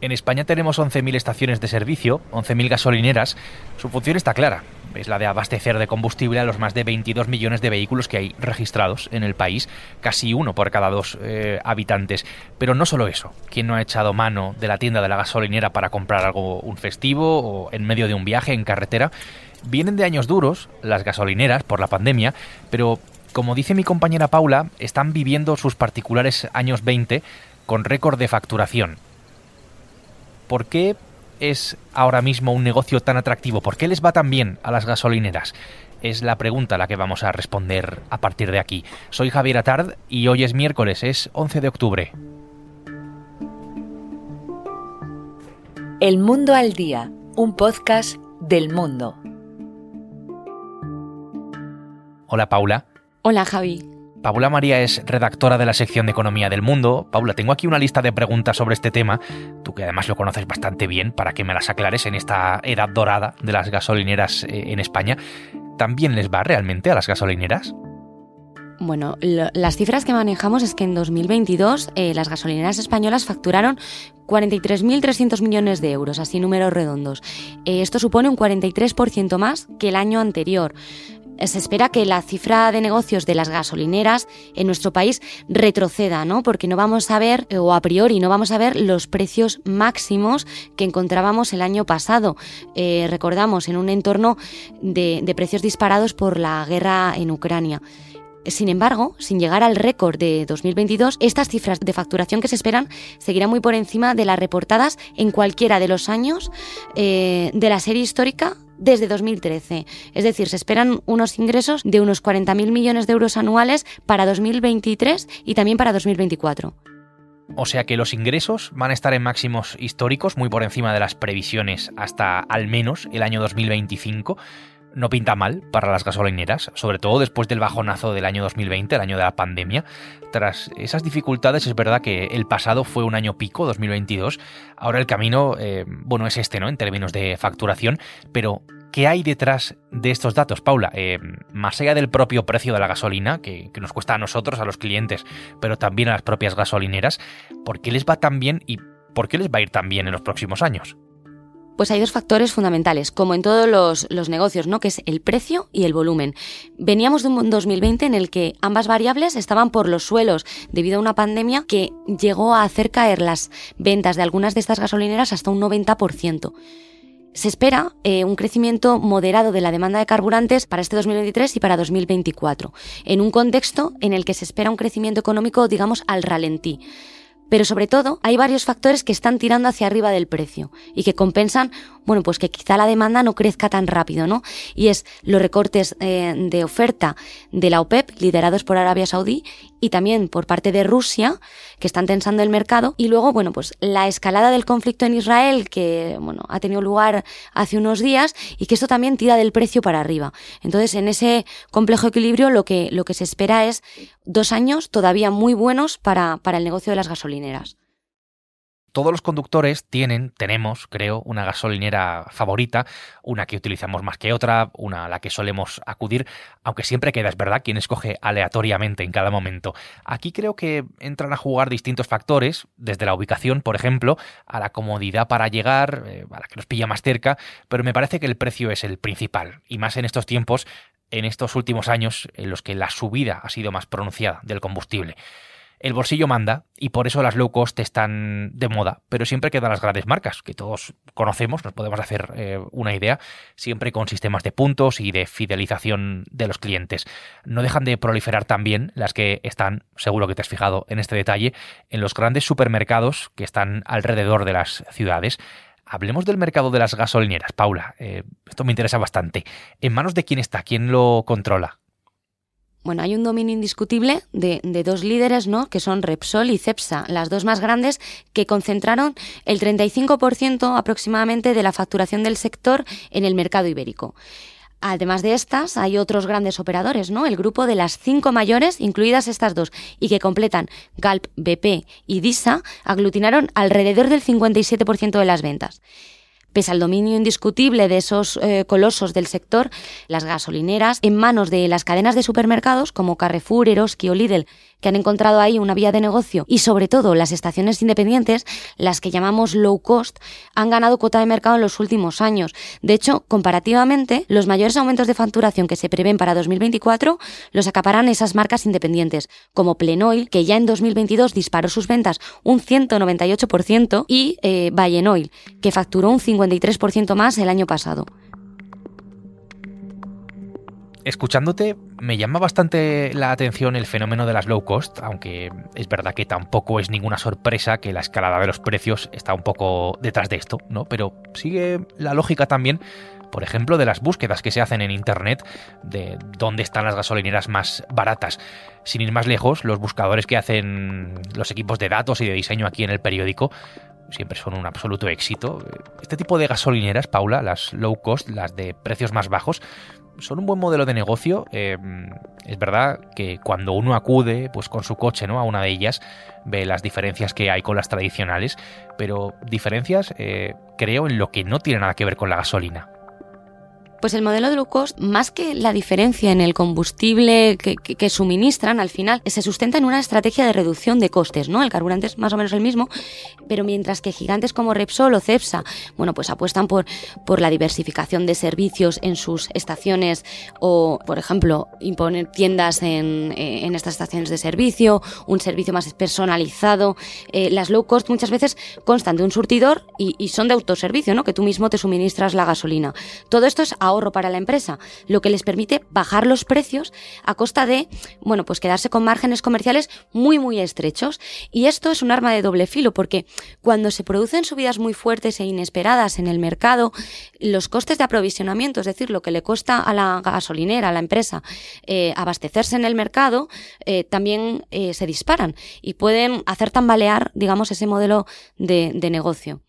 En España tenemos 11.000 estaciones de servicio, 11.000 gasolineras. Su función está clara. Es la de abastecer de combustible a los más de 22 millones de vehículos que hay registrados en el país, casi uno por cada dos eh, habitantes. Pero no solo eso. ¿Quién no ha echado mano de la tienda de la gasolinera para comprar algo, un festivo o en medio de un viaje en carretera? Vienen de años duros las gasolineras por la pandemia, pero como dice mi compañera Paula, están viviendo sus particulares años 20 con récord de facturación ¿por qué es ahora mismo un negocio tan atractivo? ¿Por qué les va tan bien a las gasolineras? Es la pregunta a la que vamos a responder a partir de aquí. Soy Javier Atard y hoy es miércoles, es 11 de octubre. El Mundo al Día, un podcast del mundo. Hola Paula. Hola Javi. Paula María es redactora de la sección de Economía del Mundo. Paula, tengo aquí una lista de preguntas sobre este tema, tú que además lo conoces bastante bien, para que me las aclares en esta edad dorada de las gasolineras eh, en España. ¿También les va realmente a las gasolineras? Bueno, las cifras que manejamos es que en 2022 eh, las gasolineras españolas facturaron 43.300 millones de euros, así números redondos. Eh, esto supone un 43% más que el año anterior se espera que la cifra de negocios de las gasolineras en nuestro país retroceda, ¿no? Porque no vamos a ver, o a priori no vamos a ver los precios máximos que encontrábamos el año pasado. Eh, recordamos, en un entorno de, de precios disparados por la guerra en Ucrania. Sin embargo, sin llegar al récord de 2022, estas cifras de facturación que se esperan seguirán muy por encima de las reportadas en cualquiera de los años eh, de la serie histórica desde 2013. Es decir, se esperan unos ingresos de unos 40.000 millones de euros anuales para 2023 y también para 2024. O sea que los ingresos van a estar en máximos históricos, muy por encima de las previsiones hasta al menos el año 2025 no pinta mal para las gasolineras, sobre todo después del bajonazo del año 2020, el año de la pandemia. Tras esas dificultades es verdad que el pasado fue un año pico, 2022. Ahora el camino, eh, bueno, es este, ¿no? En términos de facturación, pero ¿Qué hay detrás de estos datos, Paula? Eh, más allá del propio precio de la gasolina, que, que, nos cuesta a nosotros, a los clientes, pero también a las propias gasolineras, ¿por qué les va tan bien y por qué les va a ir tan bien en los próximos años? Pues hay dos factores fundamentales, como en todos los, negocios, ¿no? que es el precio y el volumen. Veníamos de un 2020 en el que ambas variables estaban por los suelos debido a una pandemia que llegó a hacer caer las ventas de algunas de estas gasolineras hasta un 90%. Se espera eh, un crecimiento moderado de la demanda de carburantes para este 2023 y para 2024, en un contexto en el que se espera un crecimiento económico, digamos, al ralentí. Pero sobre todo, hay varios factores que están tirando hacia arriba del precio y que compensan, bueno, pues que quizá la demanda no crezca tan rápido, ¿no? Y es los recortes eh, de oferta de la OPEP, liderados por Arabia Saudí, y también por parte de Rusia, que están tensando el mercado. Y luego, bueno, pues la escalada del conflicto en Israel, que, bueno, ha tenido lugar hace unos días y que esto también tira del precio para arriba. Entonces, en ese complejo equilibrio, lo que, lo que se espera es dos años todavía muy buenos para, para el negocio de las gasolineras todos los conductores tienen, tenemos, creo, una gasolinera favorita, una que utilizamos más que otra, una a la que solemos acudir, aunque siempre queda, es verdad, quien escoge aleatoriamente en cada momento. Aquí creo que entran a jugar distintos factores, desde la ubicación, por ejemplo, a la comodidad para llegar, eh, a la que nos pilla más cerca, pero me parece que el precio es el principal, y más en estos tiempos, en estos últimos años en los que la subida ha sido más pronunciada del combustible. El bolsillo manda y por eso las low cost están de moda, pero siempre quedan las grandes marcas que todos conocemos, nos podemos hacer eh, una idea, siempre con sistemas de puntos y de fidelización de los clientes. No dejan de proliferar también las que están, seguro que te has fijado en este detalle, en los grandes supermercados que están alrededor de las ciudades. Hablemos del mercado de las gasolineras, Paula. Eh, esto me interesa bastante. ¿En manos de quién está? ¿Quién lo controla? Bueno, hay un dominio indiscutible de, dos líderes, ¿no? Que son Repsol y Cepsa, las dos más grandes, que concentraron el 35% aproximadamente de la facturación del sector en el mercado ibérico. Además de estas, hay otros grandes operadores, ¿no? El grupo de las cinco mayores, incluidas estas dos, y que completan Galp, BP y DISA, aglutinaron alrededor del 57% de las ventas. Pese al dominio indiscutible de esos eh, colosos del sector, las gasolineras, en manos de las cadenas de supermercados como Carrefour, Eroski o Lidl, que han encontrado ahí una vía de negocio y sobre todo las estaciones independientes, las que llamamos low cost, han ganado cuota de mercado en los últimos años. De hecho, comparativamente, los mayores aumentos de facturación que se prevén para 2024 los acaparan esas marcas independientes, como Plenoil, que ya en 2022 disparó sus ventas un 198%, y eh, Oil, que facturó un 53% más el año pasado. Escuchándote, me llama bastante la atención el fenómeno de las low cost, aunque es verdad que tampoco es ninguna sorpresa que la escalada de los precios está un poco detrás de esto, ¿no? Pero sigue la lógica también por ejemplo, de las búsquedas que se hacen en Internet de dónde están las gasolineras más baratas. Sin ir más lejos, los buscadores que hacen los equipos de datos y de diseño aquí en el periódico siempre son un absoluto éxito. Este tipo de gasolineras, Paula, las low cost, las de precios más bajos, son un buen modelo de negocio. Eh, es verdad que cuando uno acude pues, con su coche ¿no? a una de ellas, ve las diferencias que hay con las tradicionales, pero diferencias eh, creo en lo que no tiene nada que ver con la gasolina. Pues el modelo de low cost, más que la diferencia en el combustible que, suministran, al final se sustenta en una estrategia de reducción de costes, ¿no? El carburante es más o menos el mismo, pero mientras que gigantes como Repsol o Cepsa, bueno, pues apuestan por, por la diversificación de servicios en sus estaciones o, por ejemplo, imponer tiendas en, en estas estaciones de servicio, un servicio más personalizado. Eh, las low cost muchas veces constan de un surtidor y, y son de autoservicio, ¿no? Que tú mismo te suministras la gasolina. Todo esto es ahorro para la empresa, lo que les permite bajar los precios a costa de, bueno, pues quedarse con márgenes comerciales muy, muy estrechos. Y esto es un arma de doble filo, porque cuando se producen subidas muy fuertes e inesperadas en el mercado, los costes de aprovisionamiento, es decir, lo que le cuesta a la gasolinera, a la empresa, eh, abastecerse en el mercado, eh, también eh, se disparan y pueden hacer tambalear, digamos, ese modelo de negocio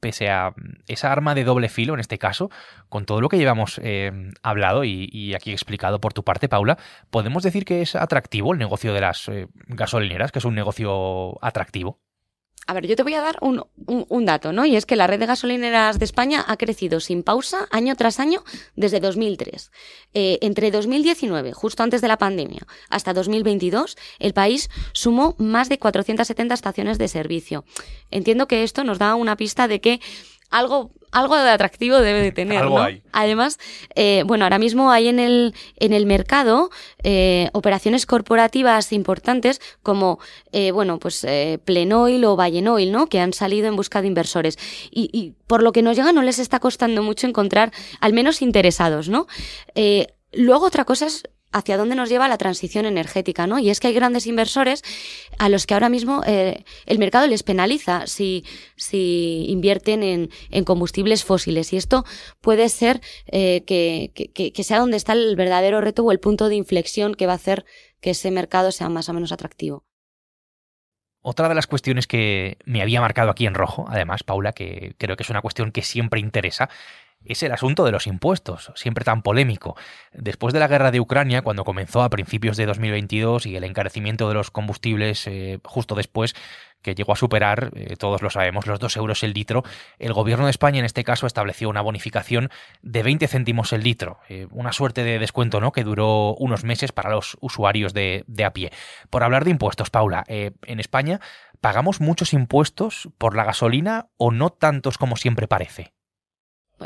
pese a mm, esa arma de doble filo en este caso, con todo lo que llevamos eh, hablado y, aquí explicado por tu parte, Paula, ¿podemos decir que es atractivo el negocio de las eh, gasolineras, que es un negocio atractivo? A ver, yo te voy a dar un, dato, ¿no? Y es que la red de gasolineras de España ha crecido sin pausa año tras año desde 2003. Eh, entre 2019, justo antes de la pandemia, hasta 2022, el país sumó más de 470 estaciones de servicio. Entiendo que esto nos da una pista de que algo, algo de atractivo debe de tener. ¿no? Además, eh, bueno, ahora mismo hay en el, en el mercado eh, operaciones corporativas importantes como, eh, bueno, pues Plenoil o Vallenoil, ¿no? Que han salido en busca de inversores. Y, y, por lo que nos llega no les está costando mucho encontrar al menos interesados, ¿no? Luego otra cosa es hacia dónde nos lleva la transición energética, ¿no? Y es que hay grandes inversores a los que ahora mismo eh, el mercado les penaliza si, si invierten en, en combustibles fósiles. Y esto puede ser eh, que, que, que sea donde está el verdadero reto o el punto de inflexión que va a hacer que ese mercado sea más o menos atractivo. Otra de las cuestiones que me había marcado aquí en rojo, además, Paula, que creo que es una cuestión que siempre interesa, es el asunto de los impuestos, siempre tan polémico. Después de la guerra de Ucrania, cuando comenzó a principios de 2022 y el encarecimiento de los combustibles eh, justo después, que llegó a superar, eh, todos lo sabemos, los 2 euros el litro, el gobierno de España en este caso estableció una bonificación de 20 céntimos el litro, eh, una suerte de descuento ¿no? que duró unos meses para los usuarios de, de a pie. Por hablar de impuestos, Paula, en España pagamos muchos impuestos por la gasolina o no tantos como siempre parece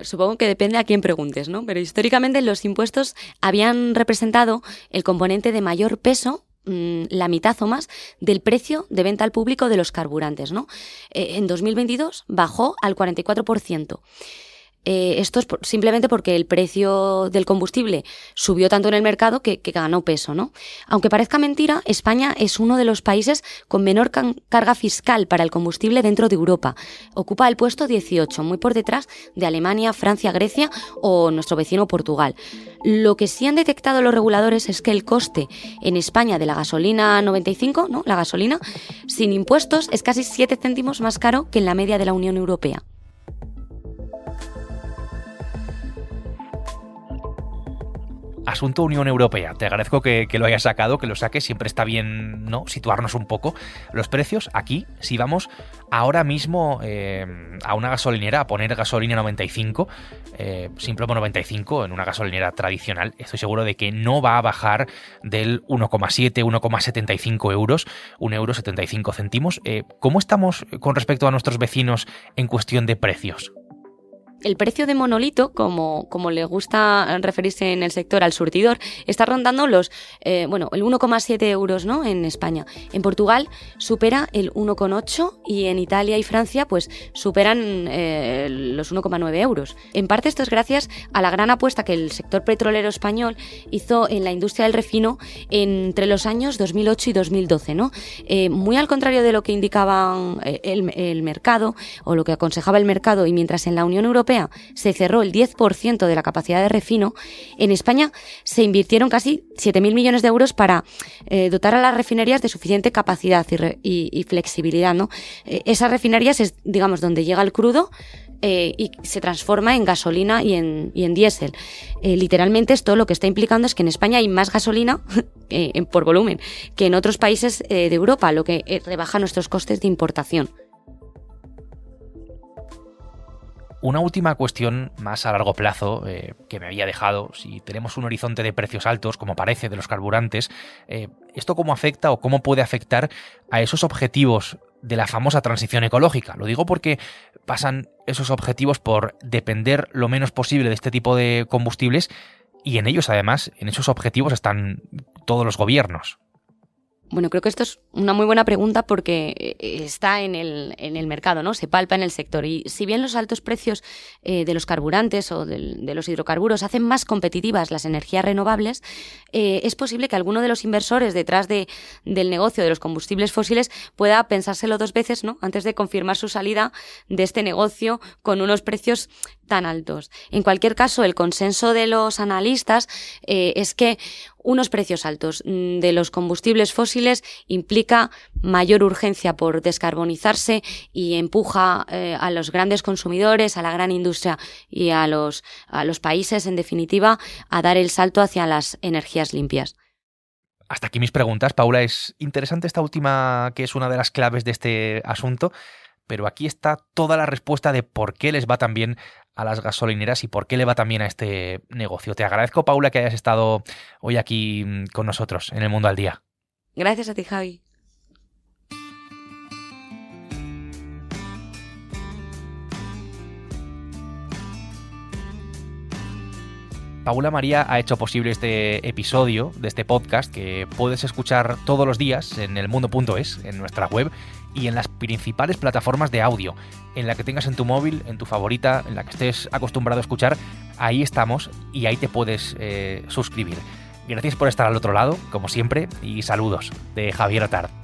supongo que depende a quién preguntes, ¿no? Pero históricamente los impuestos habían representado el componente de mayor peso mm, la mitad o más del precio de venta al público de los carburantes, ¿no? Eh, en 2022 bajó al 44%. Eh, esto es simplemente porque el precio del combustible subió tanto en el mercado que, ganó peso, ¿no? Aunque parezca mentira, España es uno de los países con menor carga fiscal para el combustible dentro de Europa. Ocupa el puesto 18, muy por detrás de Alemania, Francia, Grecia o nuestro vecino Portugal. Lo que sí han detectado los reguladores es que el coste en España de la gasolina 95, ¿no? La gasolina, sin impuestos, es casi 7 céntimos más caro que en la media de la Unión Europea. Asunto Unión Europea. Te agradezco que, lo hayas sacado, que lo saques. Siempre está bien ¿no? situarnos un poco. Los precios aquí, si vamos ahora mismo eh, a una gasolinera a poner gasolina 95, eh, simple 95 en una gasolinera tradicional, estoy seguro de que no va a bajar del 1,7, 1,75 euros, 1 euro 75 céntimos. Eh, ¿Cómo estamos con respecto a nuestros vecinos en cuestión de precios? El precio de monolito, como, como le gusta referirse en el sector al surtidor, está rondando los, eh, bueno, el 1,7 euros, ¿no? En España. En Portugal supera el 1,8 y en Italia y Francia, pues superan eh, los 1,9 euros. En parte esto es gracias a la gran apuesta que el sector petrolero español hizo en la industria del refino entre los años 2008 y 2012, ¿no? Eh, muy al contrario de lo que indicaba el, el mercado o lo que aconsejaba el mercado y mientras en la Unión Europea se cerró el 10% de la capacidad de refino, en España se invirtieron casi 7.000 millones de euros para eh, dotar a las refinerías de suficiente capacidad y, flexibilidad. ¿no? Eh, esas refinerías es, digamos, donde llega el crudo eh, y se transforma en gasolina y en, y en diésel. literalmente esto lo que está implicando es que en España hay más gasolina por volumen que en otros países de Europa, lo que rebaja nuestros costes de importación. Una última cuestión más a largo plazo eh, que me había dejado, si tenemos un horizonte de precios altos, como parece de los carburantes, eh, ¿esto cómo afecta o cómo puede afectar a esos objetivos de la famosa transición ecológica? Lo digo porque pasan esos objetivos por depender lo menos posible de este tipo de combustibles y en ellos además, en esos objetivos están todos los gobiernos. Bueno, creo que esto es una muy buena pregunta porque eh, está en el, en el mercado, ¿no? Se palpa en el sector. Y si bien los altos precios eh, de los carburantes o de los hidrocarburos hacen más competitivas las energías renovables, eh, es posible que alguno de los inversores detrás de, del negocio de los combustibles fósiles pueda pensárselo dos veces, ¿no? Antes de confirmar su salida de este negocio con unos precios tan altos. En cualquier caso, el consenso de los analistas es que unos precios altos mm, de los combustibles fósiles implica mayor urgencia por descarbonizarse y empuja eh, a los grandes consumidores, a la gran industria y a los, a los países, en definitiva, a dar el salto hacia las energías limpias. Hasta aquí mis preguntas, Paula. Es interesante esta última, que es una de las claves de este asunto pero aquí está toda la respuesta de por qué les va tan bien a las gasolineras y por qué le va tan bien a este negocio. Te agradezco, Paula, que hayas estado hoy aquí mm, con nosotros en el Mundo al Día. Gracias a ti, Javi. Paula María ha hecho posible este episodio de este podcast que puedes escuchar todos los días en elmundo.es, en nuestra web y en las principales plataformas de audio, en la que tengas en tu móvil, en tu favorita, en la que estés acostumbrado a escuchar, ahí estamos y ahí te puedes eh, suscribir. Gracias por estar al otro lado, como siempre, y saludos de Javier Atard.